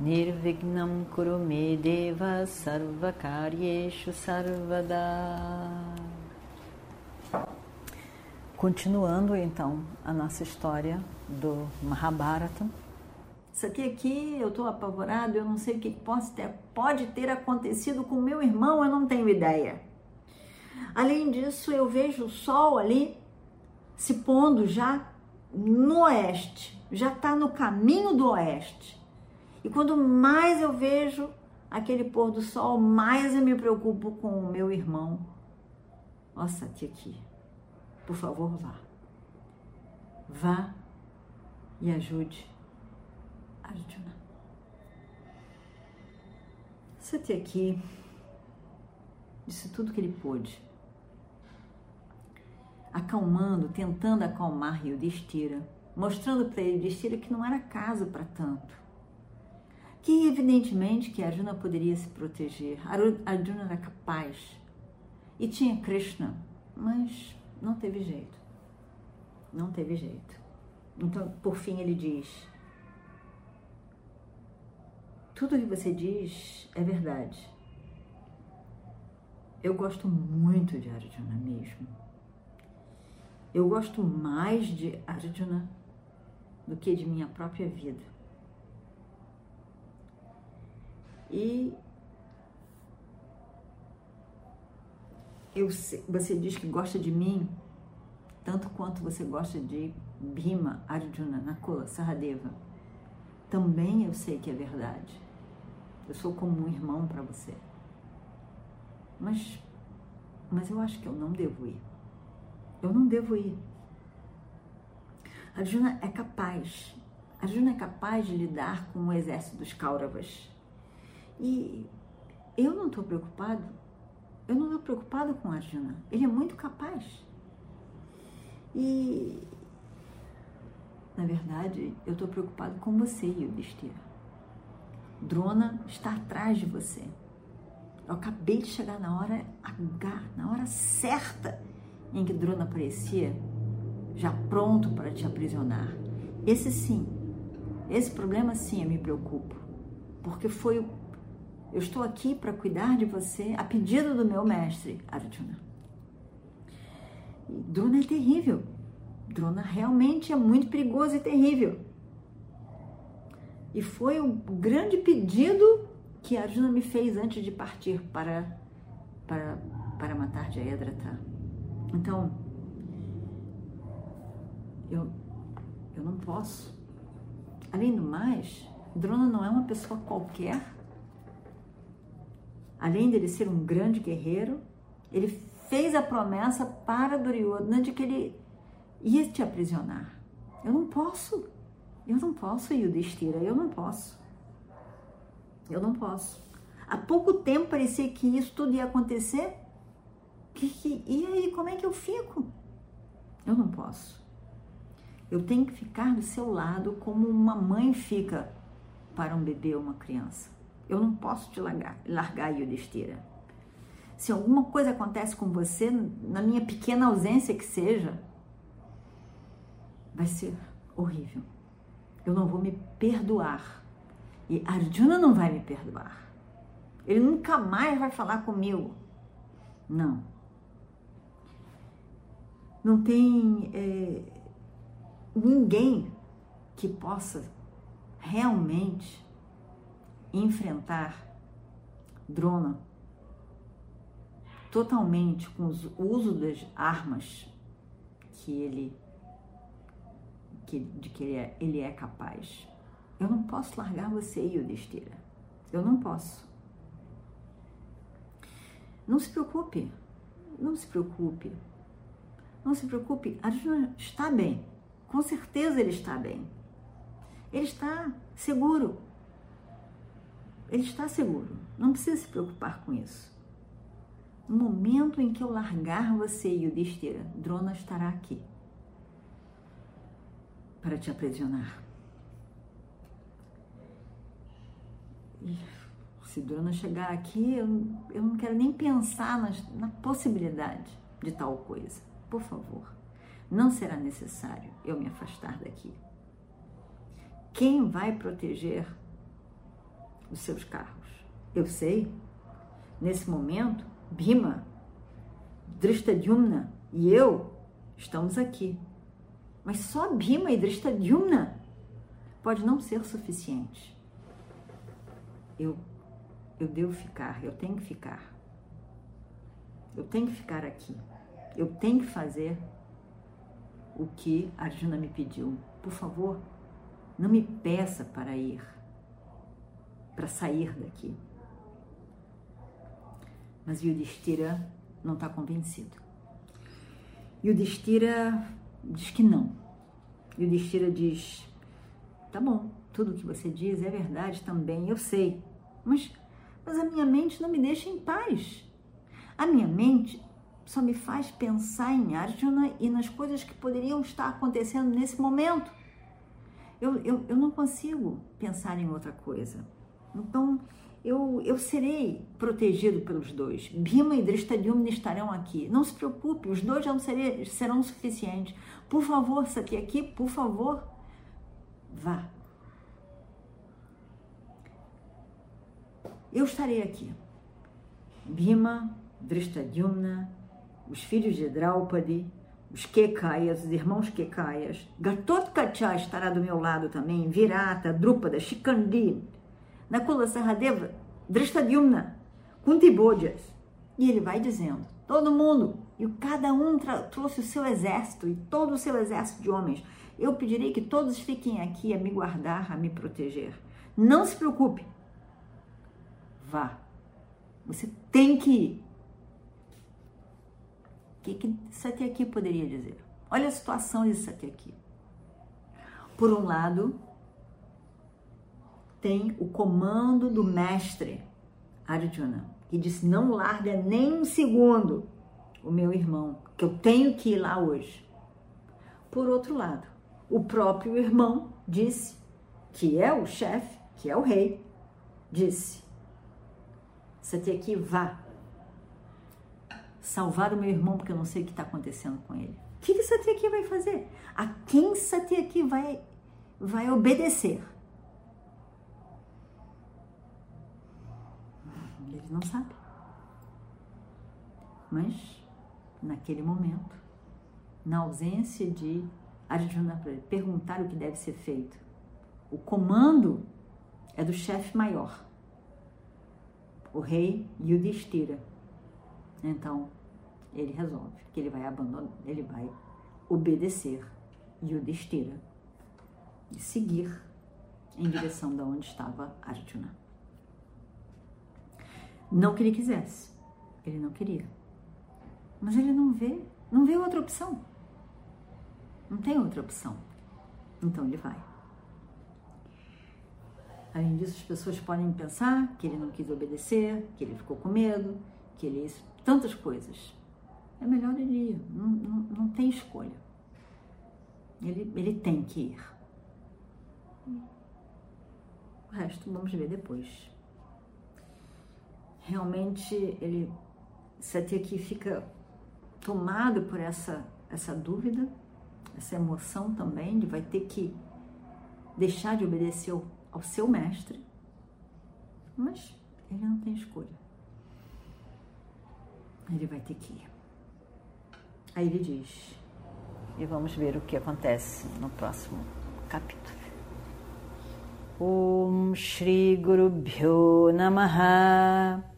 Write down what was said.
Nirvignam Kurume Deva Sarvakaryeshu Sarvada Continuando então a nossa história do Mahabharata. Isso aqui, aqui eu estou apavorado, eu não sei o que pode ter, pode ter acontecido com meu irmão, eu não tenho ideia. Além disso, eu vejo o sol ali se pondo já no oeste, já está no caminho do oeste. E quando mais eu vejo aquele pôr do sol, mais eu me preocupo com o meu irmão. Nossa, aqui, por favor, vá. Vá e ajude Arjuna. aqui disse tudo que ele pôde acalmando, tentando acalmar Yudhishthira, mostrando para ele Yudhishthira que não era caso para tanto. Que evidentemente que Arjuna poderia se proteger, Arjuna era capaz e tinha Krishna, mas não teve jeito. Não teve jeito. Então, por fim, ele diz: Tudo que você diz é verdade. Eu gosto muito de Arjuna mesmo. Eu gosto mais de Arjuna do que de minha própria vida. E eu, você diz que gosta de mim tanto quanto você gosta de Bhima, Arjuna, Nakula, Saradeva. Também eu sei que é verdade. Eu sou como um irmão para você. Mas, mas eu acho que eu não devo ir. Eu não devo ir. Arjuna é capaz. Arjuna é capaz de lidar com o exército dos Kauravas. E eu não estou preocupado. Eu não estou preocupado com Arjuna. Ele é muito capaz. E na verdade, eu estou preocupado com você, Yudhishthira. Drona está atrás de você. Eu acabei de chegar na hora H, na hora certa em que Drona aparecia, já pronto para te aprisionar. Esse sim, esse problema sim eu me preocupo, porque foi eu estou aqui para cuidar de você a pedido do meu mestre Arjuna. E Drona é terrível. Drona realmente é muito perigoso e terrível. E foi o grande pedido que Arjuna me fez antes de partir para para, para matar Jayadratha. Então, eu, eu não posso. Além do mais, Drona não é uma pessoa qualquer. Além dele ser um grande guerreiro, ele fez a promessa para Duryodhana de que ele ia te aprisionar. Eu não posso. Eu não posso, Yudhishthira, eu não posso. Eu não posso. Há pouco tempo parecia que isso tudo ia acontecer que, que, e aí, como é que eu fico? Eu não posso. Eu tenho que ficar do seu lado como uma mãe fica para um bebê ou uma criança. Eu não posso te largar, largar Yudhishthira. Se alguma coisa acontece com você, na minha pequena ausência que seja, vai ser horrível. Eu não vou me perdoar. E Arjuna não vai me perdoar. Ele nunca mais vai falar comigo. Não não tem é, ninguém que possa realmente enfrentar Drona totalmente com o uso das armas que ele que, de que ele é, ele é capaz. Eu não posso largar você, Yudhishthira. Eu não posso. Não se preocupe. Não se preocupe. Não se preocupe, Arjuna está bem. Com certeza ele está bem. Ele está seguro. Ele está seguro. Não precisa se preocupar com isso. No momento em que eu largar você, Yudhishthira, Drona estará aqui para te aprisionar. E se Drona chegar aqui, eu, eu não quero nem pensar nas, na possibilidade de tal coisa. Por favor, não será necessário eu me afastar daqui. Quem vai proteger os seus carros? Eu sei. Nesse momento, Bima, Drishtadyumna e eu estamos aqui. Mas só Bima e Drishtadyumna pode não ser suficiente. Eu, eu devo ficar, eu tenho que ficar. Eu tenho que ficar aqui. Eu tenho que fazer o que Arjuna me pediu. Por favor, não me peça para ir, para sair daqui. Mas Yudhishthira não está convencido. Yudhishthira diz que não. Yudhishthira diz: tá bom, tudo que você diz é verdade também, eu sei, mas, mas a minha mente não me deixa em paz. A minha mente só me faz pensar em Arjuna e nas coisas que poderiam estar acontecendo nesse momento. Eu, eu, eu não consigo pensar em outra coisa. Então, eu, eu serei protegido pelos dois. Bima e Drishtadyumna estarão aqui. Não se preocupe, os dois não serei, serão suficientes. Por favor, aqui, por favor, vá. Eu estarei aqui. Bima, Drishtadyumna, os filhos de Draupadi, os Kekaias, os irmãos Kekaias. Gatotkacha estará do meu lado também, Virata, Drupada, Shikandi, Nakula Sahadeva, Drishtadyumna, Kuntibodhas. E ele vai dizendo, todo mundo, e cada um trouxe o seu exército, e todo o seu exército de homens. Eu pedirei que todos fiquem aqui a me guardar, a me proteger. Não se preocupe. Vá. Você tem que ir que, que Satyaki poderia dizer? Olha a situação de Satyaki. Por um lado, tem o comando do mestre Arjuna, que disse: Não larga nem um segundo o meu irmão, que eu tenho que ir lá hoje. Por outro lado, o próprio irmão disse, que é o chefe, que é o rei, disse: Satyaki, vá, salvar o meu irmão porque eu não sei o que está acontecendo com ele. O que, que Satyaki vai fazer? A quem Satyaki vai, vai obedecer? Não sabe. Mas, naquele momento, na ausência de Arjuna perguntar o que deve ser feito, o comando é do chefe maior, o rei Yudhishthira. Então, ele resolve que ele vai abandonar, ele vai obedecer Yudhishthira e seguir em direção da onde estava Arjuna. Não que ele quisesse, ele não queria. Mas ele não vê, não vê outra opção. Não tem outra opção. Então ele vai. Além disso, as pessoas podem pensar que ele não quis obedecer, que ele ficou com medo, que ele tantas coisas é melhor ele ir, não, não, não tem escolha. Ele, ele tem que ir. O resto vamos ver depois. Realmente ele aqui fica tomado por essa, essa dúvida, essa emoção também de vai ter que deixar de obedecer ao, ao seu mestre, mas ele não tem escolha. Ele vai ter que ir. Aí ele diz, e vamos ver o que acontece no próximo capítulo. Om Shri Guru Bhyo Namaha